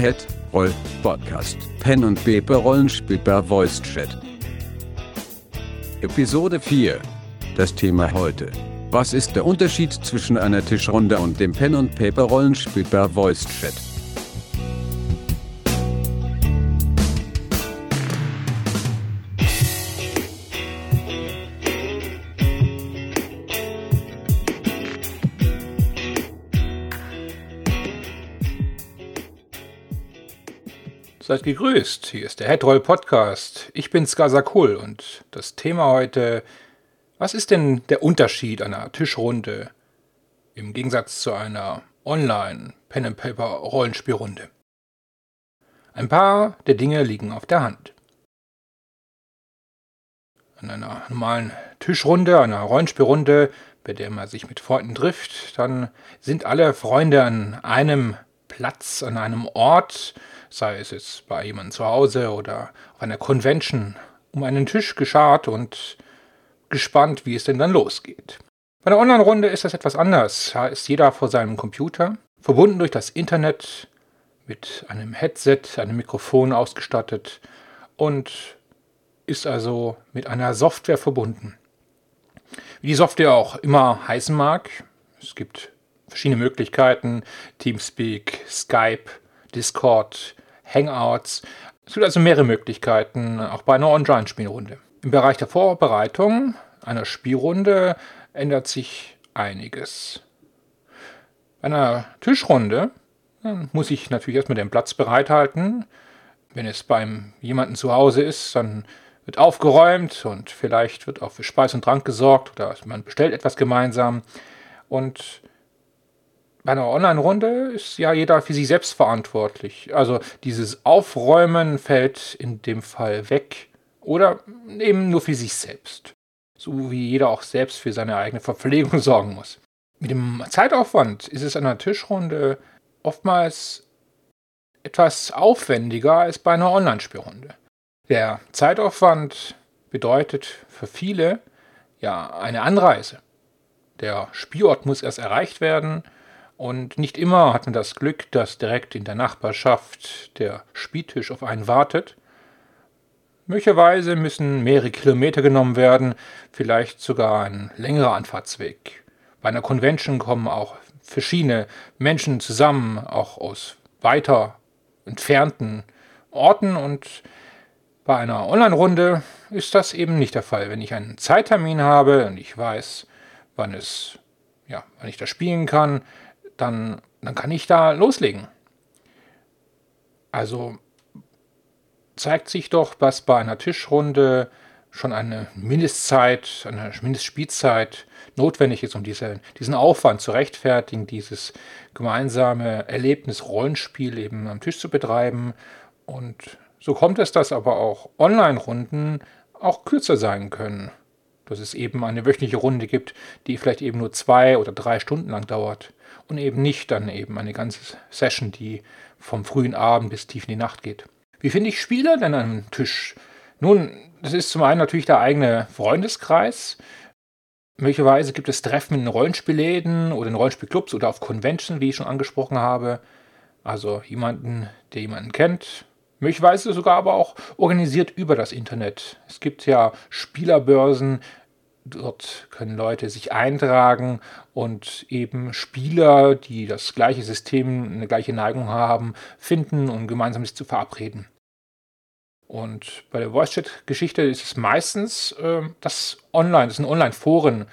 Head Roll Podcast Pen und Paper Rollenspiel per Voice Chat. Episode 4. Das Thema heute. Was ist der Unterschied zwischen einer Tischrunde und dem Pen und Paper Rollenspiel per Voice Chat? Seid gegrüßt, hier ist der Headroll Podcast. Ich bin Skasakul und das Thema heute, was ist denn der Unterschied einer Tischrunde im Gegensatz zu einer Online Pen and Paper Rollenspielrunde? Ein paar der Dinge liegen auf der Hand. An einer normalen Tischrunde, einer Rollenspielrunde, bei der man sich mit Freunden trifft, dann sind alle Freunde an einem Platz, an einem Ort, sei es jetzt bei jemandem zu Hause oder auf einer Convention, um einen Tisch geschart und gespannt, wie es denn dann losgeht. Bei der Online-Runde ist das etwas anders. Da ist jeder vor seinem Computer, verbunden durch das Internet, mit einem Headset, einem Mikrofon ausgestattet und ist also mit einer Software verbunden. Wie die Software auch immer heißen mag, es gibt verschiedene Möglichkeiten, Teamspeak, Skype, Discord, Hangouts. Es gibt also mehrere Möglichkeiten, auch bei einer Online-Spielrunde. Im Bereich der Vorbereitung einer Spielrunde ändert sich einiges. Bei einer Tischrunde muss ich natürlich erstmal den Platz bereithalten. Wenn es beim jemanden zu Hause ist, dann wird aufgeräumt und vielleicht wird auch für Speis und Trank gesorgt oder man bestellt etwas gemeinsam. Und bei einer Online-Runde ist ja jeder für sich selbst verantwortlich. Also dieses Aufräumen fällt in dem Fall weg oder eben nur für sich selbst. So wie jeder auch selbst für seine eigene Verpflegung sorgen muss. Mit dem Zeitaufwand ist es an einer Tischrunde oftmals etwas aufwendiger als bei einer Online-Spielrunde. Der Zeitaufwand bedeutet für viele ja eine Anreise. Der Spielort muss erst erreicht werden und nicht immer hat man das Glück, dass direkt in der Nachbarschaft der Spieltisch auf einen wartet. Möglicherweise müssen mehrere Kilometer genommen werden, vielleicht sogar ein längerer Anfahrtsweg. Bei einer Convention kommen auch verschiedene Menschen zusammen, auch aus weiter entfernten Orten und bei einer Online-Runde ist das eben nicht der Fall. Wenn ich einen Zeittermin habe und ich weiß, wann es ja, wann ich das spielen kann, dann, dann kann ich da loslegen. Also zeigt sich doch, dass bei einer Tischrunde schon eine Mindestzeit, eine Mindestspielzeit notwendig ist, um diese, diesen Aufwand zu rechtfertigen, dieses gemeinsame Erlebnis Rollenspiel eben am Tisch zu betreiben. Und so kommt es, dass aber auch Online-Runden auch kürzer sein können. Dass es eben eine wöchentliche Runde gibt, die vielleicht eben nur zwei oder drei Stunden lang dauert und eben nicht dann eben eine ganze Session, die vom frühen Abend bis tief in die Nacht geht. Wie finde ich Spieler denn einem Tisch? Nun, das ist zum einen natürlich der eigene Freundeskreis. Möglicherweise gibt es Treffen in Rollenspielläden oder in Rollenspielclubs oder auf Convention, wie ich schon angesprochen habe. Also jemanden, der jemanden kennt. Möglicherweise sogar aber auch organisiert über das Internet. Es gibt ja Spielerbörsen, Dort können Leute sich eintragen und eben Spieler, die das gleiche System, eine gleiche Neigung haben, finden und um gemeinsam sich zu verabreden. Und bei der Voice-Chat-Geschichte ist es meistens äh, das Online, das sind Online-Foren,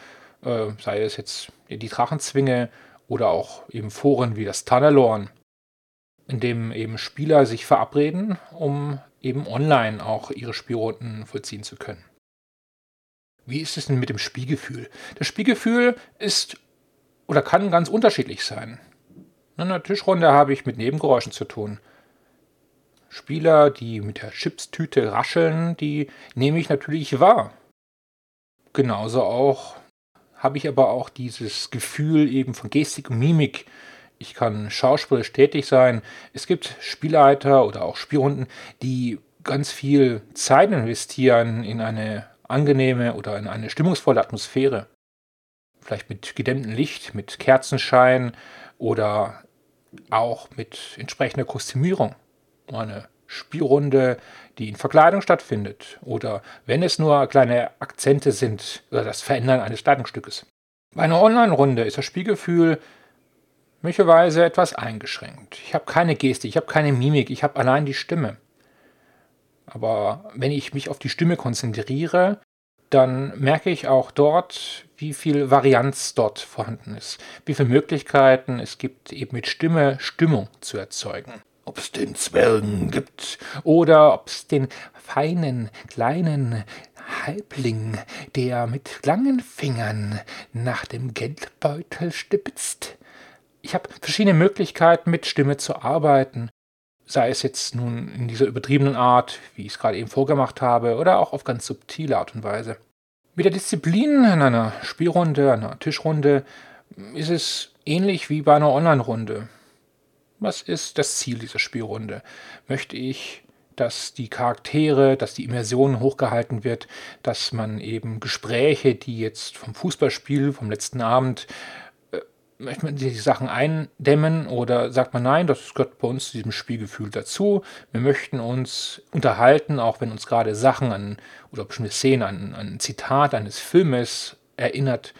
äh, sei es jetzt die Drachenzwinge oder auch eben Foren wie das Tunnelorn, in dem eben Spieler sich verabreden, um eben online auch ihre Spielrunden vollziehen zu können. Wie ist es denn mit dem Spielgefühl? Das Spielgefühl ist oder kann ganz unterschiedlich sein. In einer Tischrunde habe ich mit Nebengeräuschen zu tun. Spieler, die mit der Chipstüte rascheln, die nehme ich natürlich wahr. Genauso auch habe ich aber auch dieses Gefühl eben von Gestik und Mimik. Ich kann schauspielerisch tätig sein. Es gibt Spielleiter oder auch Spielrunden, die ganz viel Zeit investieren in eine angenehme oder in eine stimmungsvolle Atmosphäre. Vielleicht mit gedämmtem Licht, mit Kerzenschein oder auch mit entsprechender Kostümierung. Eine Spielrunde, die in Verkleidung stattfindet oder wenn es nur kleine Akzente sind oder das Verändern eines Kleidungsstückes. Bei einer Online-Runde ist das Spielgefühl möglicherweise etwas eingeschränkt. Ich habe keine Geste, ich habe keine Mimik, ich habe allein die Stimme. Aber wenn ich mich auf die Stimme konzentriere, dann merke ich auch dort, wie viel Varianz dort vorhanden ist, wie viele Möglichkeiten es gibt, eben mit Stimme Stimmung zu erzeugen. Ob es den Zwergen gibt oder ob es den feinen, kleinen Halbling, der mit langen Fingern nach dem Geldbeutel stipzt. Ich habe verschiedene Möglichkeiten, mit Stimme zu arbeiten sei es jetzt nun in dieser übertriebenen Art, wie ich es gerade eben vorgemacht habe, oder auch auf ganz subtile Art und Weise. Mit der Disziplin in einer Spielrunde, einer Tischrunde, ist es ähnlich wie bei einer Online-Runde. Was ist das Ziel dieser Spielrunde? Möchte ich, dass die Charaktere, dass die Immersion hochgehalten wird, dass man eben Gespräche, die jetzt vom Fußballspiel, vom letzten Abend möchte man die Sachen eindämmen oder sagt man, nein, das gehört bei uns zu diesem Spielgefühl dazu. Wir möchten uns unterhalten, auch wenn uns gerade Sachen an oder bestimmte Szenen an, an ein Zitat eines Filmes erinnert,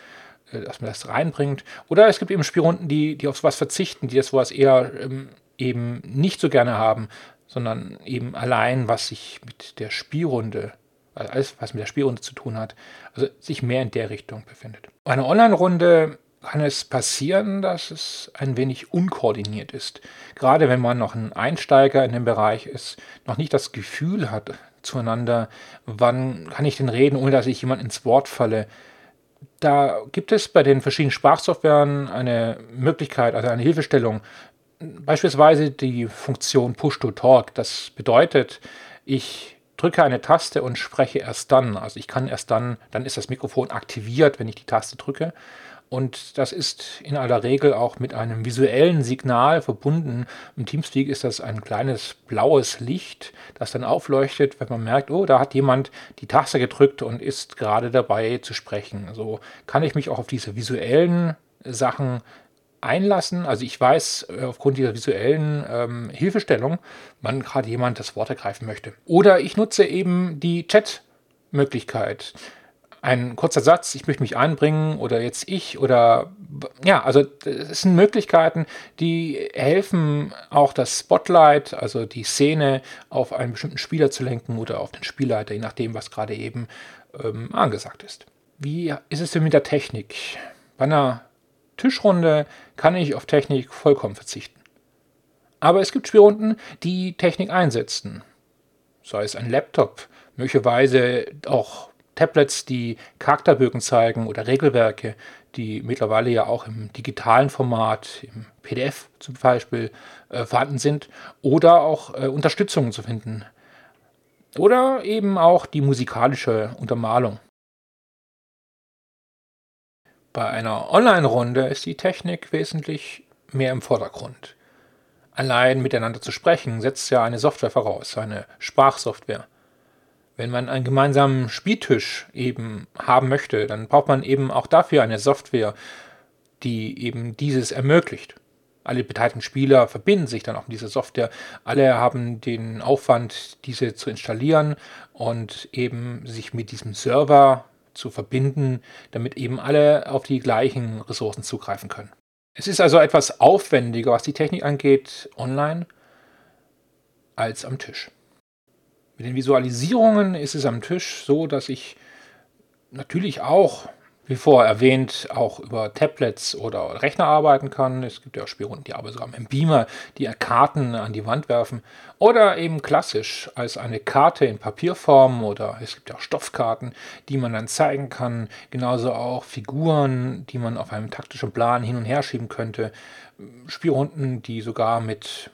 äh, dass man das reinbringt. Oder es gibt eben Spielrunden, die, die auf sowas verzichten, die das sowas eher ähm, eben nicht so gerne haben, sondern eben allein, was sich mit der Spielrunde also alles, was mit der Spielrunde zu tun hat, also sich mehr in der Richtung befindet. Eine Online-Runde kann es passieren, dass es ein wenig unkoordiniert ist. Gerade wenn man noch ein Einsteiger in dem Bereich ist, noch nicht das Gefühl hat zueinander, wann kann ich denn reden, ohne dass ich jemand ins Wort falle. Da gibt es bei den verschiedenen Sprachsoftwaren eine Möglichkeit, also eine Hilfestellung. Beispielsweise die Funktion Push-to-Talk. Das bedeutet, ich drücke eine Taste und spreche erst dann. Also ich kann erst dann, dann ist das Mikrofon aktiviert, wenn ich die Taste drücke. Und das ist in aller Regel auch mit einem visuellen Signal verbunden. Im Teamspeak ist das ein kleines blaues Licht, das dann aufleuchtet, wenn man merkt, oh, da hat jemand die Taste gedrückt und ist gerade dabei zu sprechen. So kann ich mich auch auf diese visuellen Sachen einlassen. Also ich weiß äh, aufgrund dieser visuellen ähm, Hilfestellung, wann gerade jemand das Wort ergreifen möchte. Oder ich nutze eben die Chat-Möglichkeit ein kurzer Satz, ich möchte mich einbringen oder jetzt ich oder ja, also es sind Möglichkeiten, die helfen auch das Spotlight, also die Szene auf einen bestimmten Spieler zu lenken oder auf den Spielleiter, je nachdem, was gerade eben ähm, angesagt ist. Wie ist es denn mit der Technik? Bei einer Tischrunde kann ich auf Technik vollkommen verzichten. Aber es gibt Spielrunden, die Technik einsetzen. Sei es ein Laptop, möglicherweise auch Tablets, die Charakterbögen zeigen oder Regelwerke, die mittlerweile ja auch im digitalen Format, im PDF zum Beispiel, äh, vorhanden sind, oder auch äh, Unterstützungen zu finden. Oder eben auch die musikalische Untermalung. Bei einer Online-Runde ist die Technik wesentlich mehr im Vordergrund. Allein miteinander zu sprechen setzt ja eine Software voraus, eine Sprachsoftware. Wenn man einen gemeinsamen Spieltisch eben haben möchte, dann braucht man eben auch dafür eine Software, die eben dieses ermöglicht. Alle beteiligten Spieler verbinden sich dann auch mit dieser Software. Alle haben den Aufwand, diese zu installieren und eben sich mit diesem Server zu verbinden, damit eben alle auf die gleichen Ressourcen zugreifen können. Es ist also etwas aufwendiger, was die Technik angeht, online als am Tisch. Mit den Visualisierungen ist es am Tisch so, dass ich natürlich auch, wie vorher erwähnt, auch über Tablets oder Rechner arbeiten kann. Es gibt ja auch Spielrunden, die arbeiten sogar mit dem Beamer, die Karten an die Wand werfen. Oder eben klassisch als eine Karte in Papierform oder es gibt ja auch Stoffkarten, die man dann zeigen kann. Genauso auch Figuren, die man auf einem taktischen Plan hin und her schieben könnte. Spielrunden, die sogar mit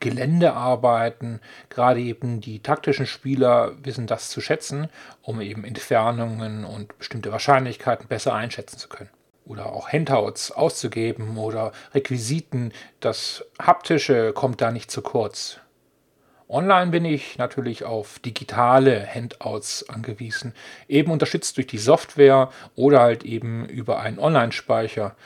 Gelände arbeiten. Gerade eben die taktischen Spieler wissen das zu schätzen, um eben Entfernungen und bestimmte Wahrscheinlichkeiten besser einschätzen zu können. Oder auch Handouts auszugeben oder Requisiten. Das Haptische kommt da nicht zu kurz. Online bin ich natürlich auf digitale Handouts angewiesen, eben unterstützt durch die Software oder halt eben über einen Online-Speicher,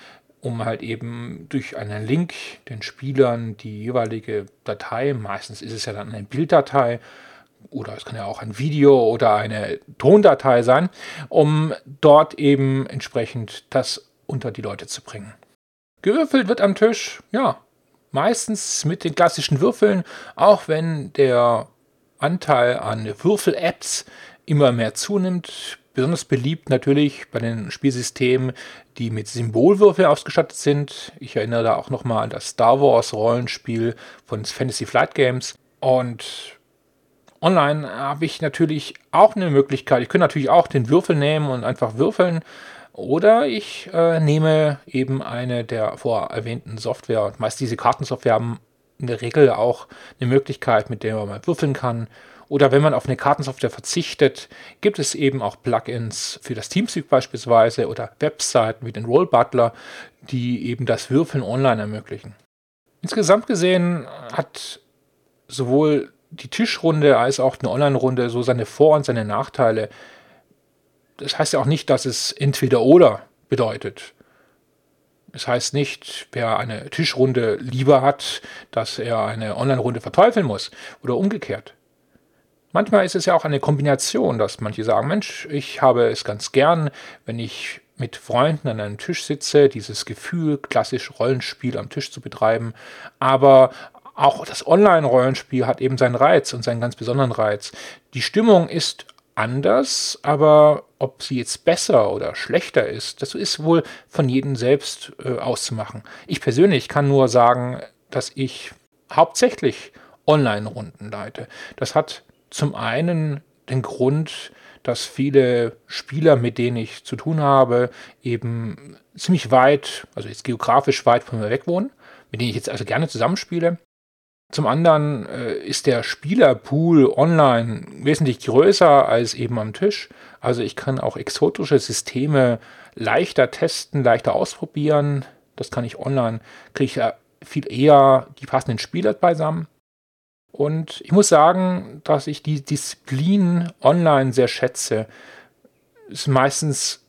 um halt eben durch einen Link den Spielern die jeweilige Datei, meistens ist es ja dann eine Bilddatei, oder es kann ja auch ein Video oder eine Tondatei sein, um dort eben entsprechend das unter die Leute zu bringen. Gewürfelt wird am Tisch, ja, meistens mit den klassischen Würfeln, auch wenn der Anteil an Würfel-Apps immer mehr zunimmt. Besonders beliebt natürlich bei den Spielsystemen, die mit Symbolwürfeln ausgestattet sind. Ich erinnere da auch nochmal an das Star Wars Rollenspiel von Fantasy Flight Games. Und online habe ich natürlich auch eine Möglichkeit. Ich könnte natürlich auch den Würfel nehmen und einfach würfeln. Oder ich äh, nehme eben eine der vor erwähnten Software. Meist diese Kartensoftware haben in der Regel auch eine Möglichkeit, mit der man mal würfeln kann. Oder wenn man auf eine Kartensoftware verzichtet, gibt es eben auch Plugins für das Teamspeak beispielsweise oder Webseiten wie den Roll Butler, die eben das Würfeln online ermöglichen. Insgesamt gesehen hat sowohl die Tischrunde als auch eine Online-Runde so seine Vor- und seine Nachteile das heißt ja auch nicht, dass es entweder oder bedeutet. Es heißt nicht, wer eine Tischrunde lieber hat, dass er eine Online-Runde verteufeln muss oder umgekehrt. Manchmal ist es ja auch eine Kombination, dass manche sagen, Mensch, ich habe es ganz gern, wenn ich mit Freunden an einem Tisch sitze, dieses Gefühl, klassisch Rollenspiel am Tisch zu betreiben. Aber auch das Online-Rollenspiel hat eben seinen Reiz und seinen ganz besonderen Reiz. Die Stimmung ist anders, aber ob sie jetzt besser oder schlechter ist, das ist wohl von jedem selbst äh, auszumachen. Ich persönlich kann nur sagen, dass ich hauptsächlich Online-Runden leite. Das hat zum einen den Grund, dass viele Spieler, mit denen ich zu tun habe, eben ziemlich weit, also jetzt geografisch weit von mir weg wohnen, mit denen ich jetzt also gerne zusammenspiele. Zum anderen äh, ist der Spielerpool online wesentlich größer als eben am Tisch. Also ich kann auch exotische Systeme leichter testen, leichter ausprobieren. Das kann ich online, kriege ich ja viel eher die passenden Spieler beisammen. Und ich muss sagen, dass ich die Disziplin online sehr schätze. Ist meistens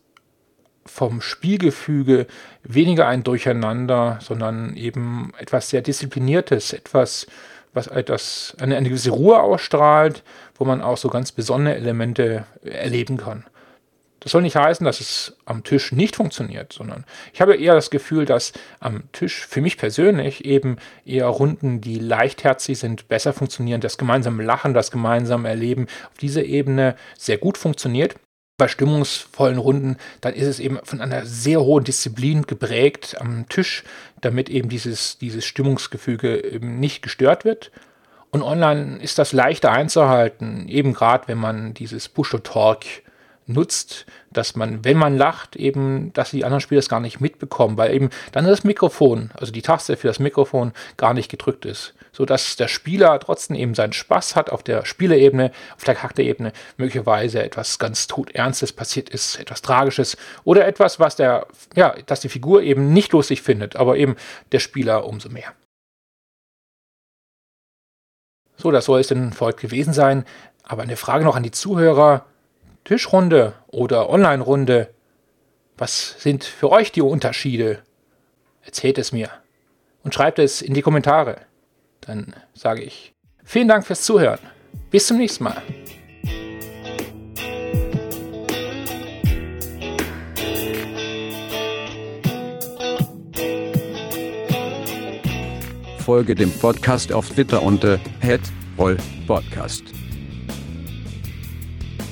vom Spielgefüge weniger ein Durcheinander, sondern eben etwas sehr Diszipliniertes, etwas, was etwas, eine, eine gewisse Ruhe ausstrahlt, wo man auch so ganz besondere Elemente erleben kann. Das soll nicht heißen, dass es am Tisch nicht funktioniert, sondern ich habe eher das Gefühl, dass am Tisch für mich persönlich eben eher Runden, die leichtherzig sind, besser funktionieren, das gemeinsame Lachen, das gemeinsame Erleben auf dieser Ebene sehr gut funktioniert bei stimmungsvollen Runden, dann ist es eben von einer sehr hohen Disziplin geprägt am Tisch, damit eben dieses, dieses Stimmungsgefüge eben nicht gestört wird. Und online ist das leichter einzuhalten, eben gerade wenn man dieses Push-to-Talk nutzt, dass man, wenn man lacht, eben, dass die anderen Spieler es gar nicht mitbekommen, weil eben dann das Mikrofon, also die Taste für das Mikrofon gar nicht gedrückt ist sodass der Spieler trotzdem eben seinen Spaß hat auf der Spielerebene, auf der Charakterebene, möglicherweise etwas ganz todernstes passiert ist, etwas Tragisches oder etwas, was der, ja, dass die Figur eben nicht lustig findet, aber eben der Spieler umso mehr. So, das soll es denn für heute gewesen sein. Aber eine Frage noch an die Zuhörer. Tischrunde oder Online-Runde. Was sind für euch die Unterschiede? Erzählt es mir und schreibt es in die Kommentare dann sage ich vielen Dank fürs Zuhören. Bis zum nächsten Mal. Folge dem Podcast auf Twitter unter @rollpodcast.